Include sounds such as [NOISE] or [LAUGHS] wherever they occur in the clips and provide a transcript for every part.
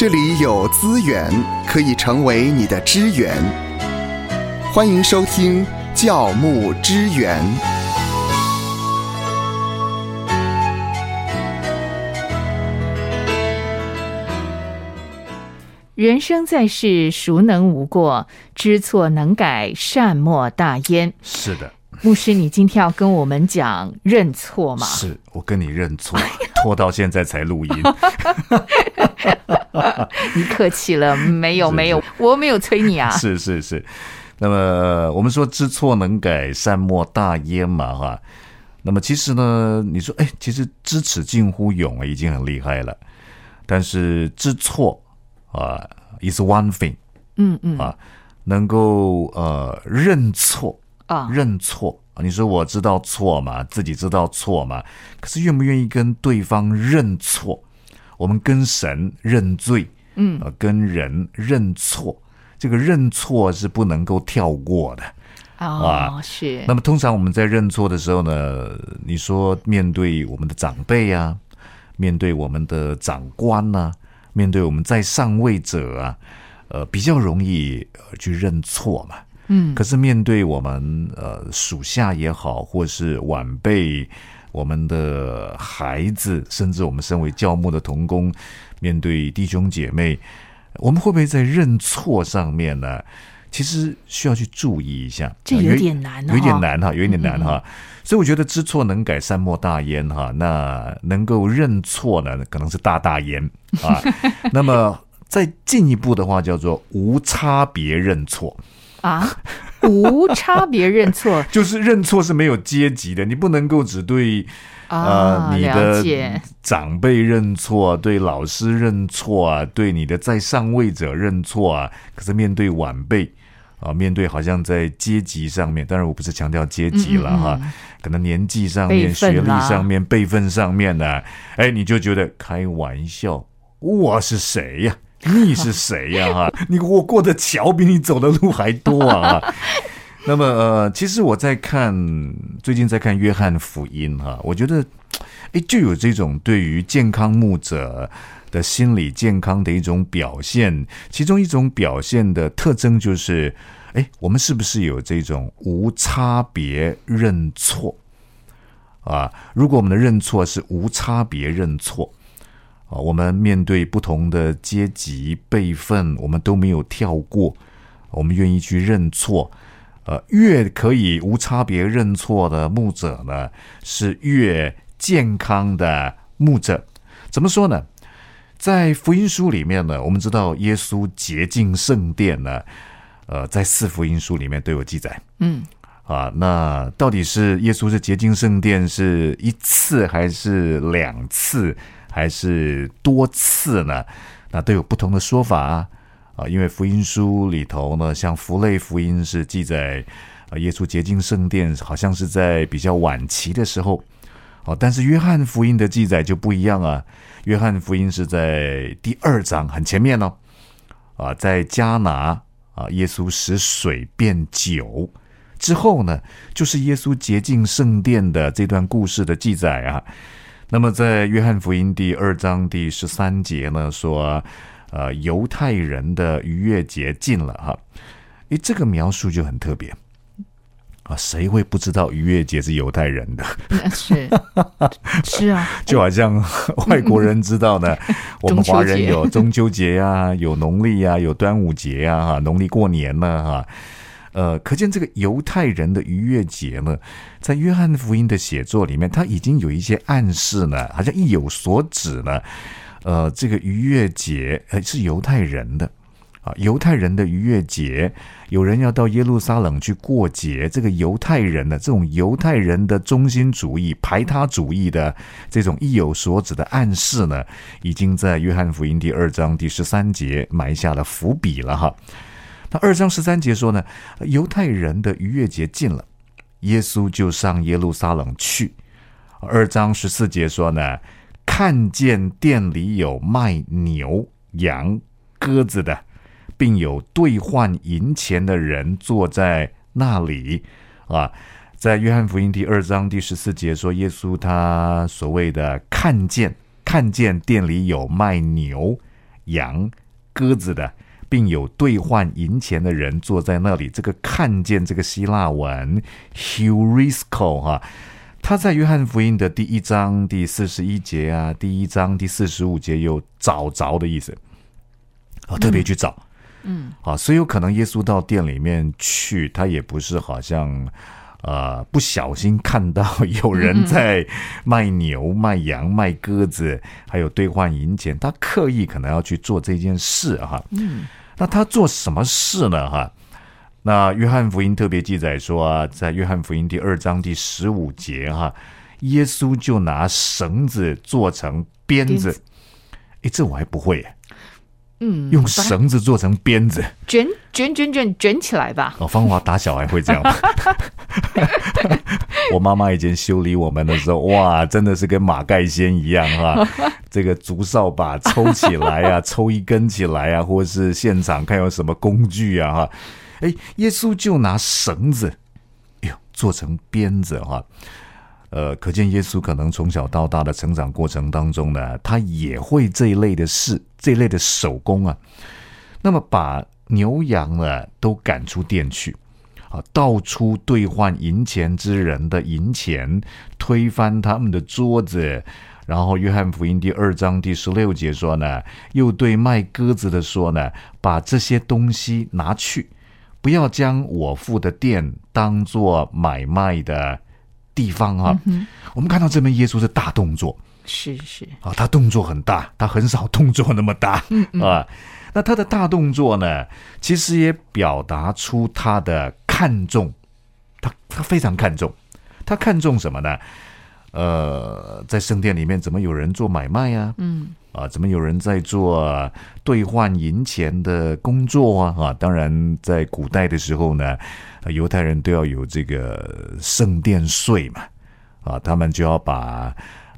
这里有资源可以成为你的支援。欢迎收听教牧支援。人生在世，孰能无过？知错能改，善莫大焉。是的，牧师，你今天要跟我们讲认错吗？是我跟你认错，拖到现在才录音。[LAUGHS] 你客气了，没有没有，我没有催你啊。是是是，那么我们说知错能改，善莫大焉嘛，哈。那么其实呢，你说，哎，其实知耻近乎勇啊，已经很厉害了。但是知错啊，is one thing 嗯嗯啊，能够呃认错啊，认错啊。你说我知道错嘛，自己知道错嘛，可是愿不愿意跟对方认错？我们跟神认罪，嗯呃，跟人认错，这个认错是不能够跳过的。哦，是那么通常我们在认错的时候呢，你说面对我们的长辈啊，面对我们的长官呐、面对我们在上位者啊，呃，比较容易呃去认错嘛。嗯可是面对我们呃属下也好，或是晚辈、我们的孩子，甚至我们身为教牧的童工，面对弟兄姐妹，我们会不会在认错上面呢？其实需要去注意一下，这有点难哦有一点难哈，有一点难哈。所以我觉得知错能改，善莫大焉哈。那能够认错呢，可能是大大焉啊。[LAUGHS] 那么再进一步的话，叫做无差别认错。啊，无差别认错。[LAUGHS] 就是认错是没有阶级的，你不能够只对啊，呃你了的长辈认错，对老师认错啊，对你的在上位者认错啊。可是面对晚辈啊，面对好像在阶级上面，当然我不是强调阶级了哈，可能年纪上面、学历上面、辈分上面呢，哎，你就觉得开玩笑，我是谁呀、你是谁呀？哈，你我过的桥比你走的路还多啊！[LAUGHS] 那么呃，其实我在看最近在看约翰福音哈，我觉得哎就有这种对于健康牧者的心理健康的一种表现，其中一种表现的特征就是，哎，我们是不是有这种无差别认错啊？如果我们的认错是无差别认错。啊，我们面对不同的阶级辈分，我们都没有跳过，我们愿意去认错。呃，越可以无差别认错的牧者呢，是越健康的牧者。怎么说呢？在福音书里面呢，我们知道耶稣洁净圣殿呢，呃，在四福音书里面都有记载。嗯啊，那到底是耶稣是洁净圣殿是一次还是两次还是多次呢？那都有不同的说法啊。啊，因为福音书里头呢，像福类福音是记载，啊，耶稣洁净圣殿好像是在比较晚期的时候。哦，但是约翰福音的记载就不一样啊。约翰福音是在第二章很前面哦，啊，在加拿啊，耶稣使水变酒。之后呢，就是耶稣洁净圣殿的这段故事的记载啊。那么在约翰福音第二章第十三节呢，说，呃，犹太人的逾越节近了哈。诶，这个描述就很特别啊，谁会不知道逾越节是犹太人的？嗯是 [LAUGHS] 是啊，就好像外国人知道呢，[LAUGHS] 我们华人有中秋节呀、有农历呀、有端午节呀、哈，农历过年呢，哈。呃，可见这个犹太人的逾越节呢，在约翰福音的写作里面，他已经有一些暗示呢，好像意有所指呢。呃，这个逾越节呃是犹太人的啊，犹太人的逾越节，有人要到耶路撒冷去过节，这个犹太人的这种犹太人的中心主义、排他主义的这种意有所指的暗示呢，已经在约翰福音第二章第十三节埋下了伏笔了哈。那二章十三节说呢，犹太人的逾越节近了，耶稣就上耶路撒冷去。二章十四节说呢，看见店里有卖牛、羊、鸽子的，并有兑换银钱的人坐在那里啊。在约翰福音第二章第十四节说，耶稣他所谓的看见，看见店里有卖牛、羊、鸽子的，并有兑换银钱的人坐在那里。这个看见这个希腊文 “heurisco” 哈，他在约翰福音的第一章第四十一节啊，第一章第四十五节有找着的意思，啊，特别去找。嗯，啊，所以有可能耶稣到店里面去，他也不是好像，呃，不小心看到有人在卖牛、卖羊、卖鸽子，还有兑换银钱，他刻意可能要去做这件事哈。嗯，那他做什么事呢？哈，那约翰福音特别记载说啊，在约翰福音第二章第十五节哈，耶稣就拿绳子做成鞭子。哎，这我还不会。嗯，用绳子做成鞭子，卷卷卷卷卷起来吧。哦，芳华打小孩会这样。[LAUGHS] 我妈妈以前修理我们的时候，哇，真的是跟马盖先一样哈。[LAUGHS] 这个竹扫把抽起来啊，[LAUGHS] 抽一根起来啊，或者是现场看有什么工具啊哈。哎，耶稣就拿绳子，哎呦，做成鞭子哈。呃，可见耶稣可能从小到大的成长过程当中呢，他也会这一类的事，这一类的手工啊。那么把牛羊呢都赶出店去，啊，到处兑换银钱之人的银钱，推翻他们的桌子。然后约翰福音第二章第十六节说呢，又对卖鸽子的说呢，把这些东西拿去，不要将我父的店当做买卖的。地方啊，我们看到这边耶稣是大动作，是是啊，他动作很大，他很少动作那么大啊。那他的大动作呢，其实也表达出他的看重，他他非常看重，他看重什么呢？呃，在圣殿里面怎么有人做买卖呀？嗯。啊，怎么有人在做兑换银钱的工作啊？啊，当然，在古代的时候呢，犹太人都要有这个圣殿税嘛，啊，他们就要把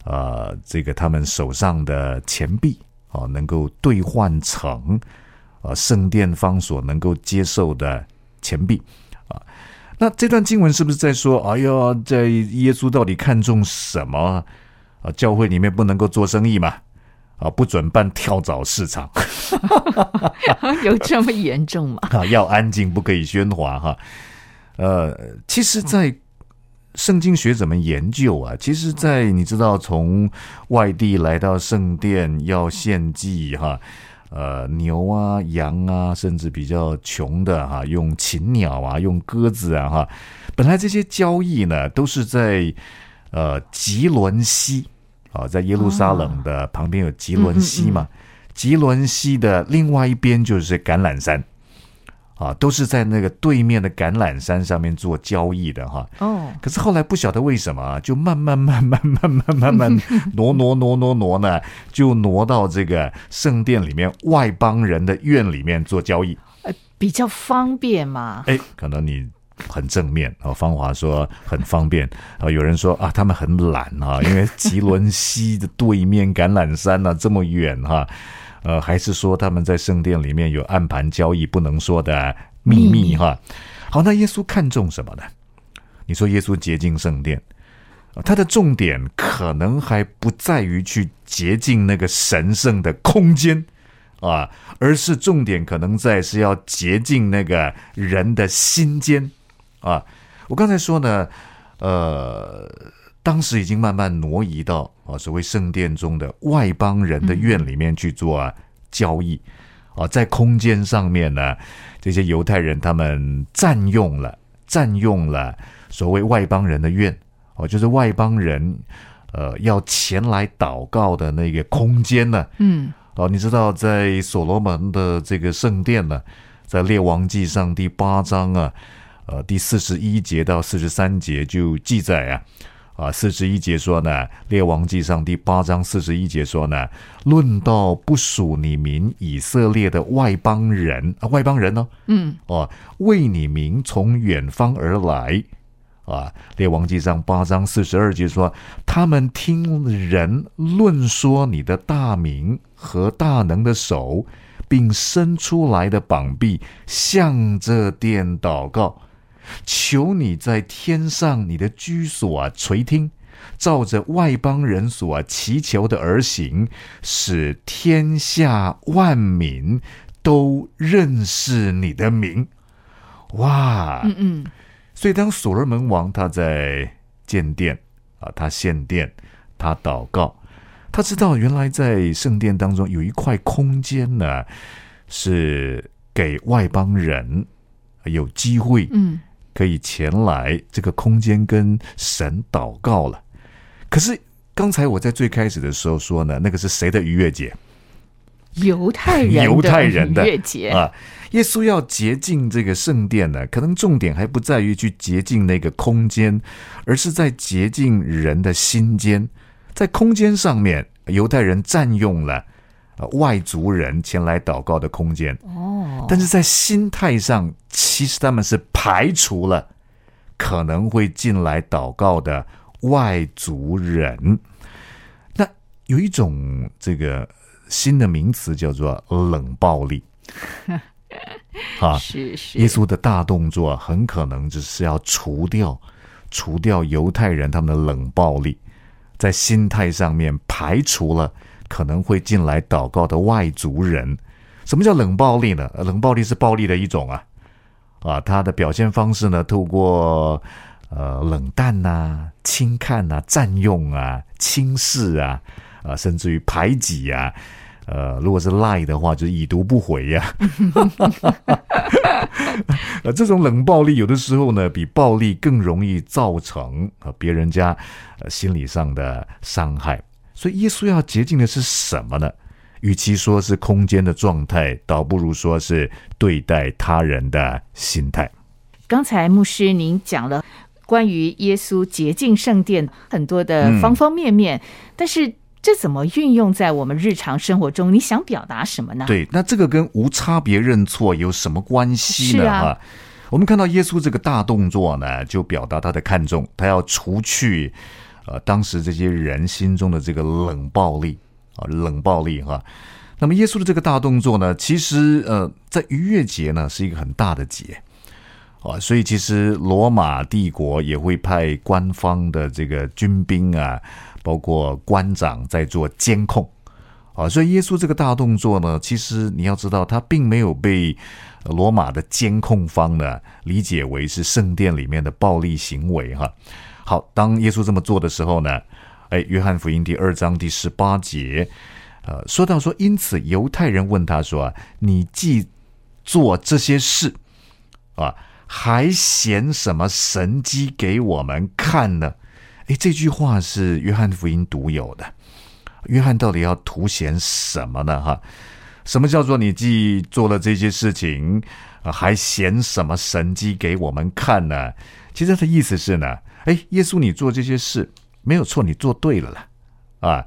呃这个他们手上的钱币啊，能够兑换成啊圣殿方所能够接受的钱币啊。那这段经文是不是在说，哎呀，在耶稣到底看重什么啊？教会里面不能够做生意嘛？啊，不准办跳蚤市场，[LAUGHS] 有这么严重吗？[LAUGHS] 啊，要安静，不可以喧哗哈。呃，其实，在圣经学者们研究啊，其实，在你知道，从外地来到圣殿要献祭哈，呃，牛啊、羊啊，甚至比较穷的哈，用禽鸟啊，用鸽子啊哈，本来这些交易呢，都是在呃吉伦西。啊，在耶路撒冷的旁边有吉伦西嘛？吉伦西的另外一边就是橄榄山，啊，都是在那个对面的橄榄山上面做交易的哈。哦，可是后来不晓得为什么啊，就慢慢慢慢慢慢慢慢 [LAUGHS] 挪挪挪挪挪呢，就挪到这个圣殿里面外邦人的院里面做交易，呃，比较方便嘛。哎，可能你。很正面啊，芳华说很方便啊。有人说啊，他们很懒啊，因为吉伦西的对面橄榄山呢这么远哈。呃，还是说他们在圣殿里面有暗盘交易不能说的秘密哈。好，那耶稣看重什么呢？你说耶稣洁净圣殿，他的重点可能还不在于去洁净那个神圣的空间啊，而是重点可能在是要洁净那个人的心间。啊，我刚才说呢，呃，当时已经慢慢挪移到啊所谓圣殿中的外邦人的院里面去做啊交易，啊，在空间上面呢，这些犹太人他们占用了占用了所谓外邦人的院，哦，就是外邦人呃要前来祷告的那个空间呢，嗯，哦，你知道在所罗门的这个圣殿呢，在列王记上第八章啊。呃，第四十一节到四十三节就记载啊，啊，四十一节说呢，《列王记上》第八章四十一节说呢，论到不属你民以色列的外邦人啊，外邦人呢，嗯，哦，为你民从远方而来啊，《列王记上》八章四十二节说，他们听人论说你的大名和大能的手，并伸出来的膀臂向着殿祷告。求你在天上，你的居所啊，垂听，照着外邦人所祈求的而行，使天下万民都认识你的名。哇，嗯嗯，所以当所罗门王他在建殿啊，他献殿，他祷告，他知道原来在圣殿当中有一块空间呢，是给外邦人有机会，嗯，可以前来这个空间跟神祷告了。可是刚才我在最开始的时候说呢，那个是谁的逾越节？犹太人 [LAUGHS] 犹太人的逾越节啊，耶稣要洁净这个圣殿呢，可能重点还不在于去洁净那个空间，而是在洁净人的心间。在空间上面，犹太人占用了呃外族人前来祷告的空间，哦，但是在心态上，其实他们是排除了可能会进来祷告的外族人。那有一种这个新的名词叫做冷暴力，[LAUGHS] 啊，是是耶稣的大动作很可能就是要除掉、除掉犹太人他们的冷暴力，在心态上面排除了可能会进来祷告的外族人。什么叫冷暴力呢？冷暴力是暴力的一种啊，啊，它的表现方式呢，透过呃冷淡呐、轻看呐、占用啊、轻视啊，啊，甚至于排挤啊。呃，如果是赖的话，就是已读不回呀、[LAUGHS] 呃，这种冷暴力有的时候呢，比暴力更容易造成呃别人家呃心理上的伤害。所以耶稣要洁净的是什么呢？与其说是空间的状态，倒不如说是对待他人的心态。刚才牧师您讲了关于耶稣洁净圣殿很多的嗯方方面面，但是这怎么运用在我们日常生活中？你想表达什么呢？对，那这个跟无差别认错有什么关系呢？是啊，我们看到耶稣这个大动作呢，就表达他的看重，他要除去呃当时这些人心中的这个冷暴力冷暴力哈。那么耶稣的这个大动作呢，其实呃，在逾越节呢是一个很大的节啊，所以其实罗马帝国也会派官方的这个军兵啊，包括官长在做监控。啊，所以耶稣这个大动作呢，其实你要知道，他并没有被罗马的监控方呢理解为是圣殿里面的暴力行为哈。好，当耶稣这么做的时候呢，哎，约翰福音第二章第十八节，呃，说到说，因此犹太人问他说啊，你既做这些事啊，还显什么神迹给我们看呢？哎，这句话是约翰福音独有的。约翰到底要凸显什么呢？哈，什么叫做你既做了这些事情，还显什么神迹给我们看呢？其实他的意思是呢，哎，耶稣你做这些事没有错，你做对了啦，啊，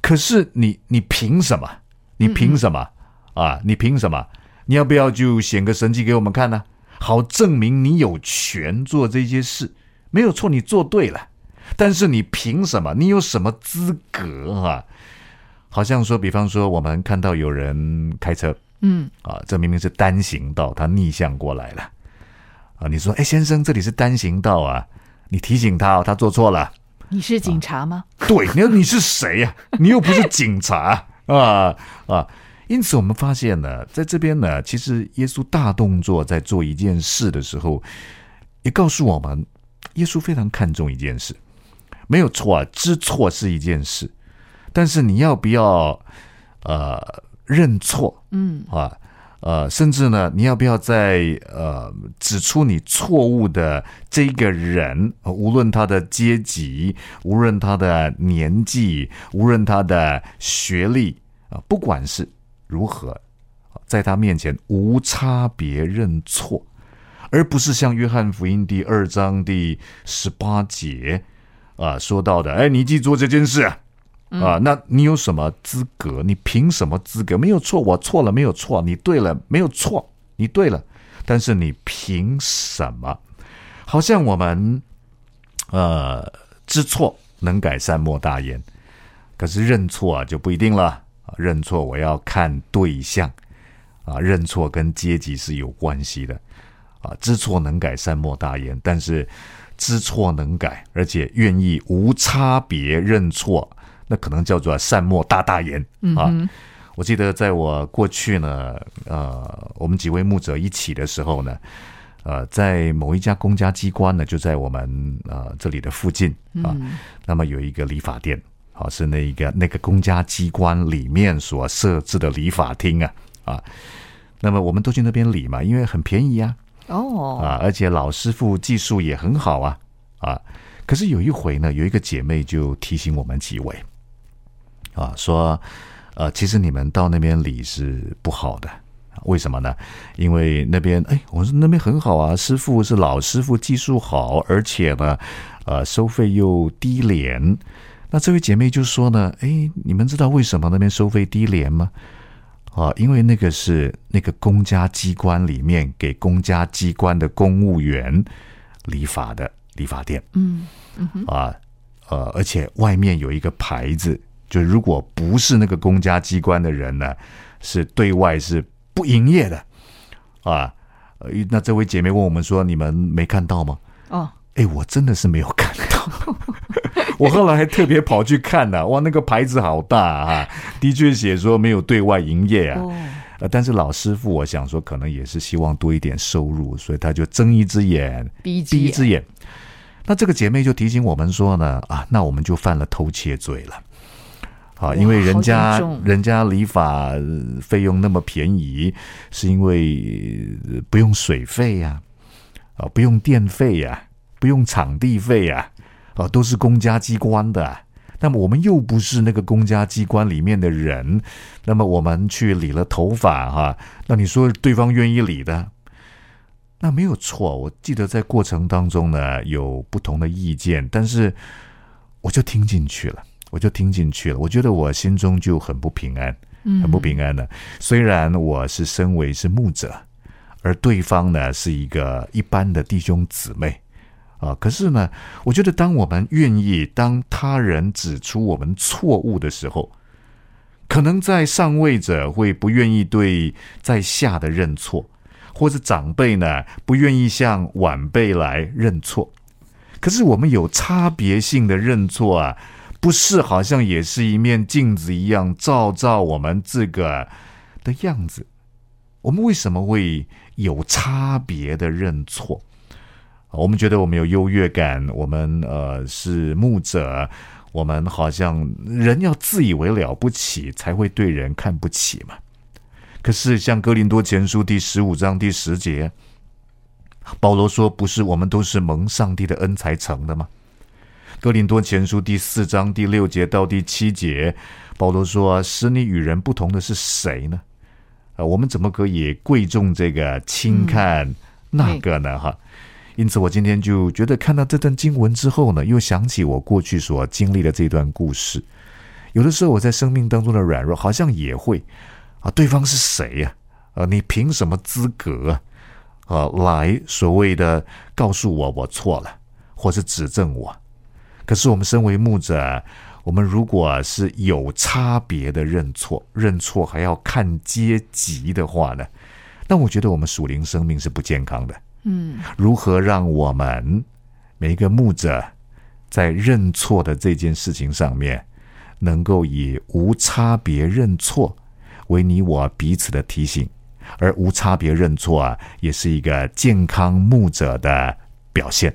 可是你你凭什么？你凭什么？啊，你凭什么？你要不要就显个神迹给我们看呢？好证明你有权做这些事，没有错，你做对了。但是你凭什么？你有什么资格啊？好像说，比方说，我们看到有人开车嗯，啊，这明明是单行道，他逆向过来了啊。你说，哎，先生，这里是单行道啊，你提醒他哦，他做错了。你是警察吗？对，你说你是谁呀、你又不是警察 [LAUGHS] 啊啊！因此，我们发现呢，在这边呢，其实耶稣大动作在做一件事的时候，也告诉我们，耶稣非常看重一件事，没有错啊，知错是一件事，但是你要不要呃认错嗯，啊？呃，甚至呢，你要不要在呃指出你错误的这个人，无论他的阶级，无论他的年纪，无论他的学历啊、不管是如何，在他面前无差别认错，而不是像约翰福音第二章第十八节啊说到的，哎，你记住这件事。啊，那你有什么资格？你凭什么资格？没有错，我错了，没有错，你对了，没有错，你对了，但是你凭什么？好像我们呃知错能改善莫大焉，可是认错啊就不一定了，认错我要看对象啊，认错跟阶级是有关系的啊，知错能改善莫大焉，但是知错能改，而且愿意无差别认错，那可能叫做善莫大大焉啊。我记得在我过去呢，呃，我们几位牧者一起的时候呢，呃，在某一家公家机关呢，就在我们呃这里的附近啊，那么有一个理发店，好是那一个那个公家机关里面所设置的理发厅啊啊，那么我们都去那边理嘛，因为很便宜啊。哦，啊，而且老师傅技术也很好啊，啊，可是有一回呢，有一个姐妹就提醒我们几位，啊，说，呃，其实你们到那边理是不好的，为什么呢？因为那边，哎，我说那边很好啊，师傅是老师傅，技术好，而且呢，呃，收费又低廉。那这位姐妹就说呢，哎，你们知道为什么那边收费低廉吗？啊，因为那个是那个公家机关里面给公家机关的公务员理发的理发店，嗯嗯啊，呃，而且外面有一个牌子，就如果不是那个公家机关的人呢，是对外是不营业的，啊，呃，那这位姐妹问我们说，你们没看到吗？哦，哎，我真的是没有看到。[LAUGHS] 我后来还特别跑去看呢，哇，那个牌子好大啊，的确写说没有对外营业啊。呃，但是老师傅，我想说可能也是希望多一点收入，所以他就睁一只眼闭一只眼。那这个姐妹就提醒我们说呢，啊，那我们就犯了偷窃罪了。啊，因为人家人家理发费用那么便宜，是因为不用水费呀，啊，不用电费呀，不用场地费呀。啊，都是公家机关的，那么我们又不是那个公家机关里面的人，那么我们去理了头发哈，那你说对方愿意理的，那没有错。我记得在过程当中呢，有不同的意见，但是我就听进去了，我就听进去了。我觉得我心中就很不平安，很不平安的。虽然我是身为是牧者，而对方呢是一个一般的弟兄姊妹。啊，可是呢，我觉得当我们愿意当他人指出我们错误的时候，可能在上位者会不愿意对在下的认错，或者长辈呢不愿意向晚辈来认错。可是我们有差别性的认错啊，不是好像也是一面镜子一样照照我们这个的样子？我们为什么会有差别的认错？我们觉得我们有优越感，我们呃是牧者，我们好像人要自以为了不起，才会对人看不起嘛。可是像哥林多前书第十五章第十节，保罗说：“不是我们都是蒙上帝的恩才成的吗？”哥林多前书第四章第六节到第七节，保罗说：“使你与人不同的是谁呢？啊，我们怎么可以贵重这个，轻看那个呢？哈。”因此，我今天就觉得看到这段经文之后呢，又想起我过去所经历的这段故事。有的时候，我在生命当中的软弱，好像也会啊，对方是谁呀？啊，你凭什么资格啊来所谓的告诉我我错了，或是指正我？可是我们身为牧者，我们如果是有差别的认错，认错还要看阶级的话呢？那我觉得我们属灵生命是不健康的。嗯，如何让我们每一个牧者在认错的这件事情上面，能够以无差别认错为你我彼此的提醒，而无差别认错啊，也是一个健康牧者的表现。